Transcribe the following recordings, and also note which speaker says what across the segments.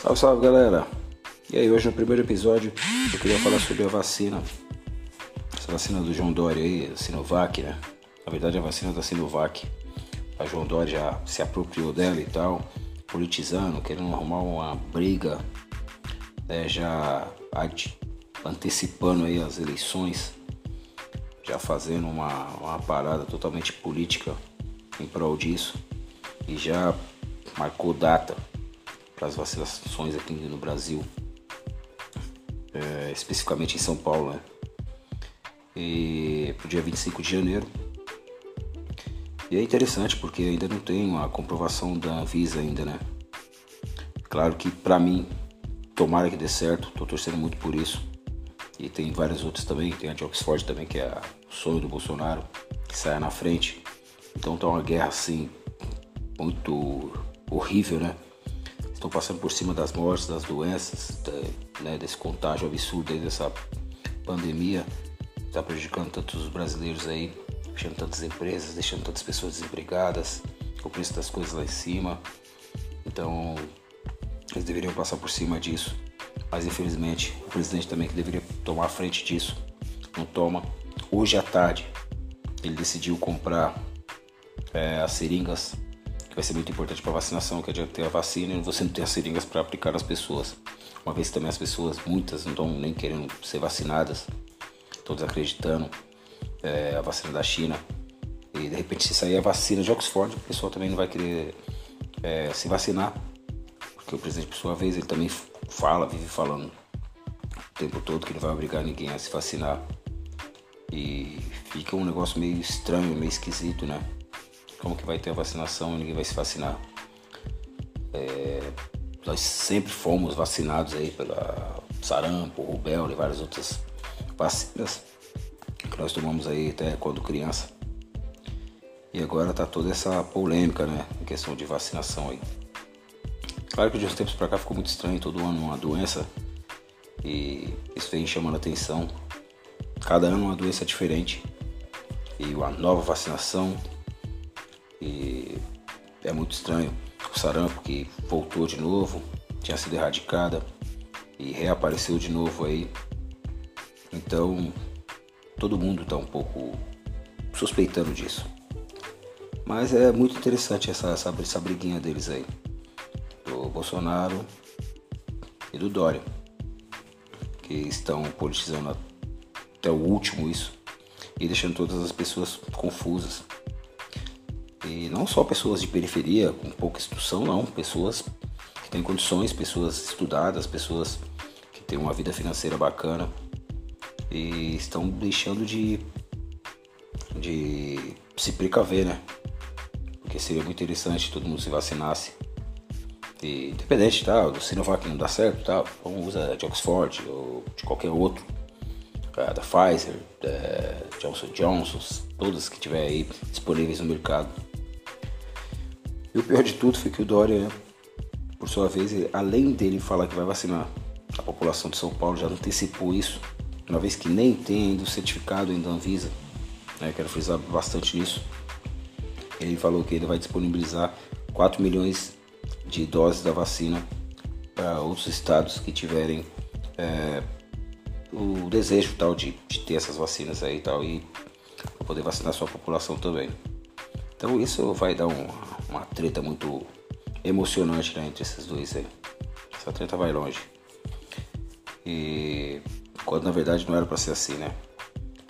Speaker 1: Salve, salve galera! E aí, hoje no primeiro episódio eu queria falar sobre a vacina. Essa vacina do João Dória aí, a Sinovac, né? Na verdade, a vacina da Sinovac. A João Dória já se apropriou dela e tal, politizando, querendo arrumar uma briga, né? já antecipando aí as eleições, já fazendo uma, uma parada totalmente política em prol disso e já marcou data para as vacinações aqui no Brasil, é, especificamente em São Paulo, né? E pro dia 25 de janeiro. E é interessante porque ainda não tem uma comprovação da Anvisa ainda, né? Claro que para mim, tomara que dê certo, tô torcendo muito por isso. E tem várias outras também, tem a de Oxford também, que é o sonho do Bolsonaro, que saia na frente. Então tá uma guerra assim, muito horrível, né? Estão passando por cima das mortes, das doenças, né, desse contágio absurdo aí, dessa pandemia, está prejudicando tantos os brasileiros aí, fechando tantas empresas, deixando tantas pessoas desempregadas, o preço das coisas lá em cima. Então, eles deveriam passar por cima disso. Mas infelizmente, o presidente também que deveria tomar a frente disso, não toma. Hoje à tarde, ele decidiu comprar é, as seringas vai ser muito importante para vacinação, que adianta ter a vacina e você não ter as seringas para aplicar nas pessoas. Uma vez também as pessoas, muitas, não estão nem querendo ser vacinadas, todos acreditando é, a vacina da China. E de repente se sair a vacina de Oxford, o pessoal também não vai querer é, se vacinar. Porque o presidente, por sua vez, ele também fala, vive falando o tempo todo que não vai obrigar ninguém a se vacinar. E fica um negócio meio estranho, meio esquisito, né? Como que vai ter a vacinação ninguém vai se vacinar. É, nós sempre fomos vacinados aí pela sarampo, rubéola e várias outras vacinas que nós tomamos aí até quando criança. E agora tá toda essa polêmica, né, em questão de vacinação aí. Claro que de uns tempos para cá ficou muito estranho, todo ano uma doença e isso vem chamando atenção. Cada ano uma doença diferente e uma nova vacinação e é muito estranho. O sarampo que voltou de novo, tinha sido erradicada e reapareceu de novo aí. Então todo mundo está um pouco suspeitando disso. Mas é muito interessante essa, essa, essa briguinha deles aí. Do Bolsonaro e do Dória. Que estão politizando até o último isso. E deixando todas as pessoas confusas. E não só pessoas de periferia, com pouca instrução, não. Pessoas que têm condições, pessoas estudadas, pessoas que têm uma vida financeira bacana e estão deixando de, de se precaver, né? Porque seria muito interessante todo mundo se vacinasse. E, independente tá, do Sinovac não dá certo, tá, vamos usar de Oxford ou de qualquer outro, é, da Pfizer, da Johnson Johnson, todas que tiver aí disponíveis no mercado. E o pior de tudo foi que o Dória, por sua vez, além dele falar que vai vacinar a população de São Paulo, já antecipou isso, uma vez que nem tem ainda o certificado ainda Anvisa, né, quero frisar bastante nisso. Ele falou que ele vai disponibilizar 4 milhões de doses da vacina para outros estados que tiverem é, o desejo tal de, de, ter essas vacinas aí tal e poder vacinar sua população também. Então isso vai dar um, treta muito emocionante né, entre esses dois aí. Essa treta vai longe. E quando na verdade não era para ser assim, né?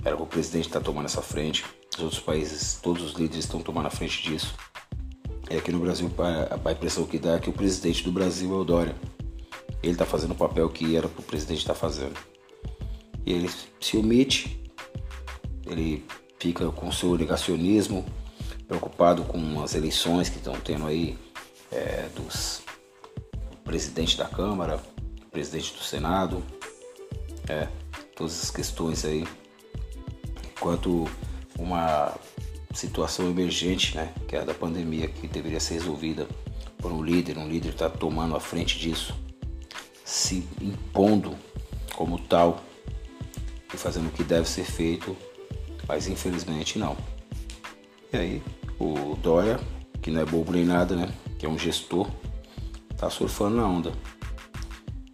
Speaker 1: Era o presidente tá tomando essa frente. Os outros países, todos os líderes estão tomando a frente disso. E aqui no Brasil a impressão que dá é que o presidente do Brasil é o Dória. Ele está fazendo o papel que era para o presidente estar tá fazendo. E ele se omite, ele fica com seu negacionismo, preocupado com as eleições que estão tendo aí é, dos presidente da Câmara, presidente do Senado, é, todas as questões aí, enquanto uma situação emergente, né, que é a da pandemia, que deveria ser resolvida por um líder, um líder está tomando a frente disso, se impondo como tal e fazendo o que deve ser feito, mas infelizmente não. E aí o Dória, que não é bobo nem nada, né? Que é um gestor, tá surfando na onda.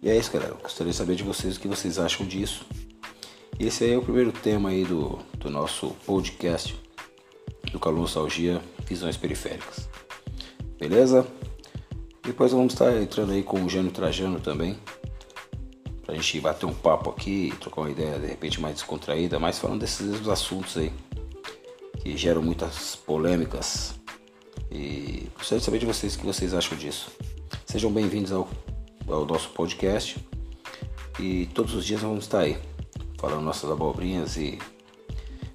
Speaker 1: E é isso, galera. Eu gostaria de saber de vocês o que vocês acham disso. Esse aí é o primeiro tema aí do, do nosso podcast do Calor Nostalgia Visões Periféricas. Beleza? Depois vamos estar entrando aí com o Jânio Trajano também. Pra gente bater um papo aqui, trocar uma ideia de repente mais descontraída, mas falando desses assuntos aí que geram muitas polêmicas. E gostaria de saber de vocês o que vocês acham disso. Sejam bem-vindos ao, ao nosso podcast. E todos os dias vamos estar aí falando nossas abobrinhas e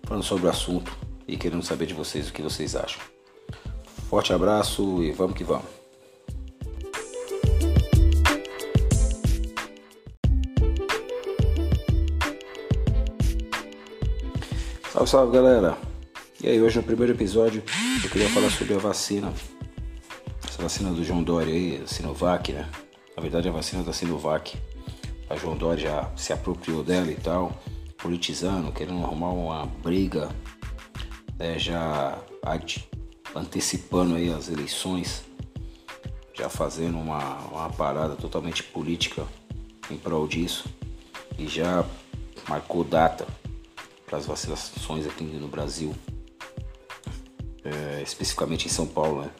Speaker 1: falando sobre o assunto e querendo saber de vocês o que vocês acham. Forte abraço e vamos que vamos. Salve, salve galera! E aí, hoje no primeiro episódio eu queria falar sobre a vacina. Essa vacina do João Dória aí, a Sinovac, né? Na verdade a vacina da Sinovac. A João Dória já se apropriou dela e tal, politizando, querendo arrumar uma briga, né? já antecipando aí as eleições, já fazendo uma, uma parada totalmente política em prol disso e já marcou data para as vacinações aqui no Brasil, é, especificamente em São Paulo, né?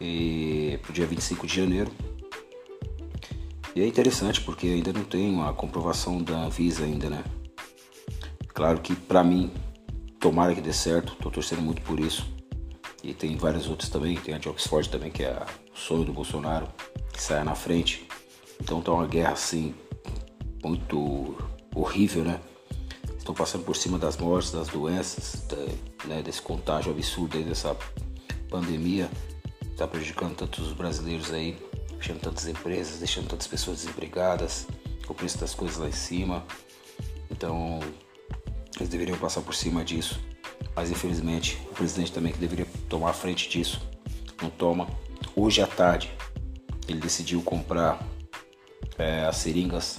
Speaker 1: E pro dia 25 de janeiro. E é interessante porque ainda não tem uma comprovação da Anvisa ainda, né? Claro que para mim, tomara que dê certo, tô torcendo muito por isso. E tem várias outras também, tem a de Oxford também, que é o sonho do Bolsonaro, que saia na frente. Então tá uma guerra assim, muito horrível, né? Estão passando por cima das mortes, das doenças, da, né, desse contágio absurdo aí, dessa pandemia, está prejudicando tantos brasileiros aí, fechando tantas empresas, deixando tantas pessoas desempregadas, o preço das coisas lá em cima. Então, eles deveriam passar por cima disso. Mas infelizmente, o presidente também que deveria tomar a frente disso, não toma. Hoje à tarde, ele decidiu comprar é, as seringas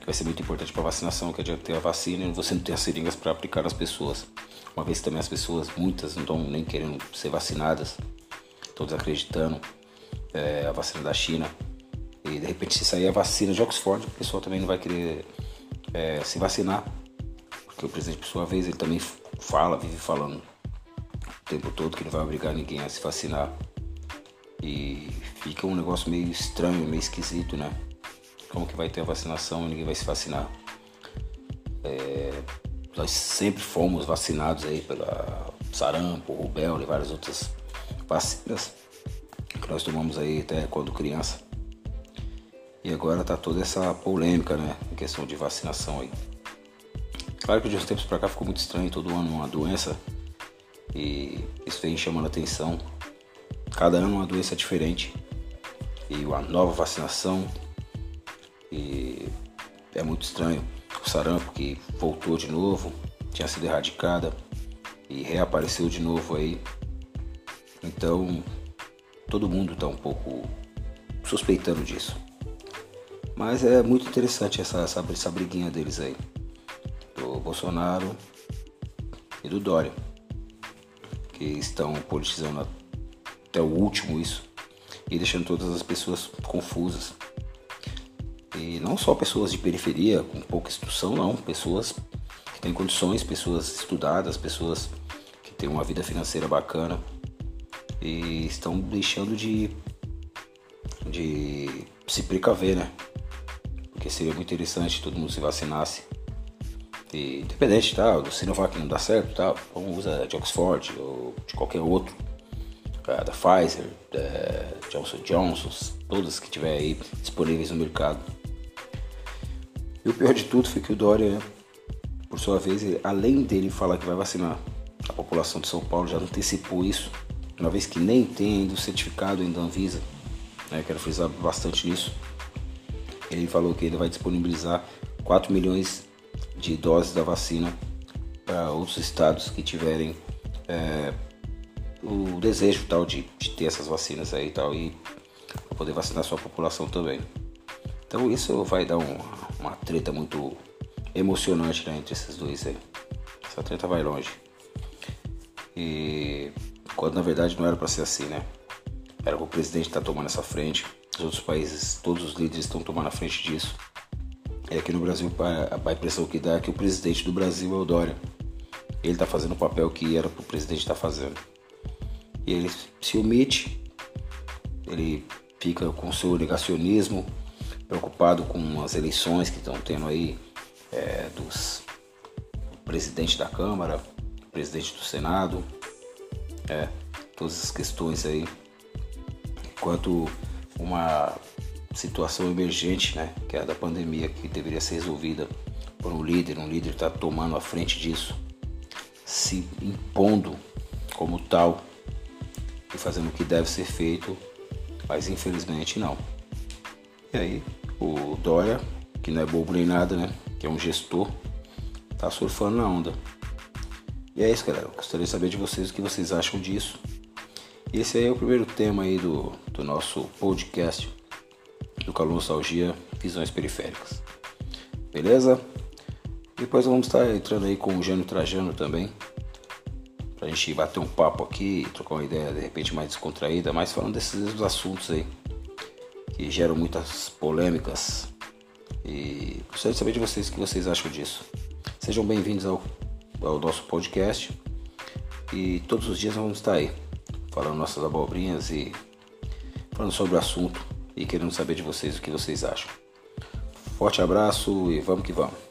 Speaker 1: que vai ser muito importante para vacinação, que adianta ter a vacina e você não ter as seringas para aplicar nas pessoas. Uma vez também as pessoas, muitas, não estão nem querendo ser vacinadas, estão desacreditando é, a vacina da China. E de repente se sair a vacina de Oxford, o pessoal também não vai querer é, se vacinar. Porque o presidente, por sua vez, ele também fala, vive falando o tempo todo que não vai obrigar ninguém a se vacinar. E fica um negócio meio estranho, meio esquisito, né? Como que vai ter a vacinação ninguém vai se vacinar. É, nós sempre fomos vacinados aí pela sarampo, rubéola e várias outras vacinas que nós tomamos aí até quando criança. E agora tá toda essa polêmica, né, em questão de vacinação aí. Claro que de uns tempos para cá ficou muito estranho, todo ano uma doença e isso vem chamando atenção. Cada ano uma doença diferente e uma nova vacinação e é muito estranho. O sarampo que voltou de novo, tinha sido erradicada e reapareceu de novo aí. Então todo mundo está um pouco suspeitando disso. Mas é muito interessante essa, essa, essa briguinha deles aí. Do Bolsonaro e do Dória. Que estão politizando até o último isso. E deixando todas as pessoas confusas. E não só pessoas de periferia, com pouca instrução, não. Pessoas que têm condições, pessoas estudadas, pessoas que têm uma vida financeira bacana e estão deixando de, de se precaver, né? Porque seria muito interessante todo mundo se vacinasse. E, independente tá, do Sinovac não dá certo, tá, vamos usar de Oxford ou de qualquer outro, é, da Pfizer, da Johnson Johnson, todas que tiver aí disponíveis no mercado. E o pior de tudo foi que o Dória, por sua vez, além dele falar que vai vacinar a população de São Paulo, já antecipou isso, uma vez que nem tem ainda o certificado ainda Anvisa, né, quero frisar bastante nisso. Ele falou que ele vai disponibilizar 4 milhões de doses da vacina para outros estados que tiverem é, o desejo tal de, de, ter essas vacinas aí tal e poder vacinar sua população também. Então isso vai dar um, uma treta muito emocionante né, entre esses dois aí. Essa treta vai longe. E quando na verdade não era para ser assim, né? Era o presidente estar tá tomando essa frente, Os outros países, todos os líderes estão tomando a frente disso. E aqui no Brasil, a impressão que dá é que o presidente do Brasil é o Dória. Ele está fazendo o papel que era para o presidente estar tá fazendo. E ele se omite, ele fica com seu negacionismo, preocupado com as eleições que estão tendo aí é, dos presidente da Câmara, presidente do Senado, é, todas as questões aí, enquanto uma situação emergente, né, que é a da pandemia, que deveria ser resolvida por um líder, um líder está tomando a frente disso, se impondo como tal e fazendo o que deve ser feito, mas infelizmente não. E aí o Dória, que não é bobo nem nada, né, que é um gestor, tá surfando na onda. E é isso, galera. Eu gostaria de saber de vocês o que vocês acham disso. Esse aí é o primeiro tema aí do, do nosso podcast do Calor Nostalgia Visões Periféricas. Beleza? Depois vamos estar entrando aí com o Jânio Trajano também. Pra gente bater um papo aqui, trocar uma ideia de repente mais descontraída, mas falando desses assuntos aí que geram muitas polêmicas. E gostaria de saber de vocês o que vocês acham disso. Sejam bem-vindos ao, ao nosso podcast. E todos os dias vamos estar aí falando nossas abobrinhas e falando sobre o assunto e querendo saber de vocês o que vocês acham. Forte abraço e vamos que vamos.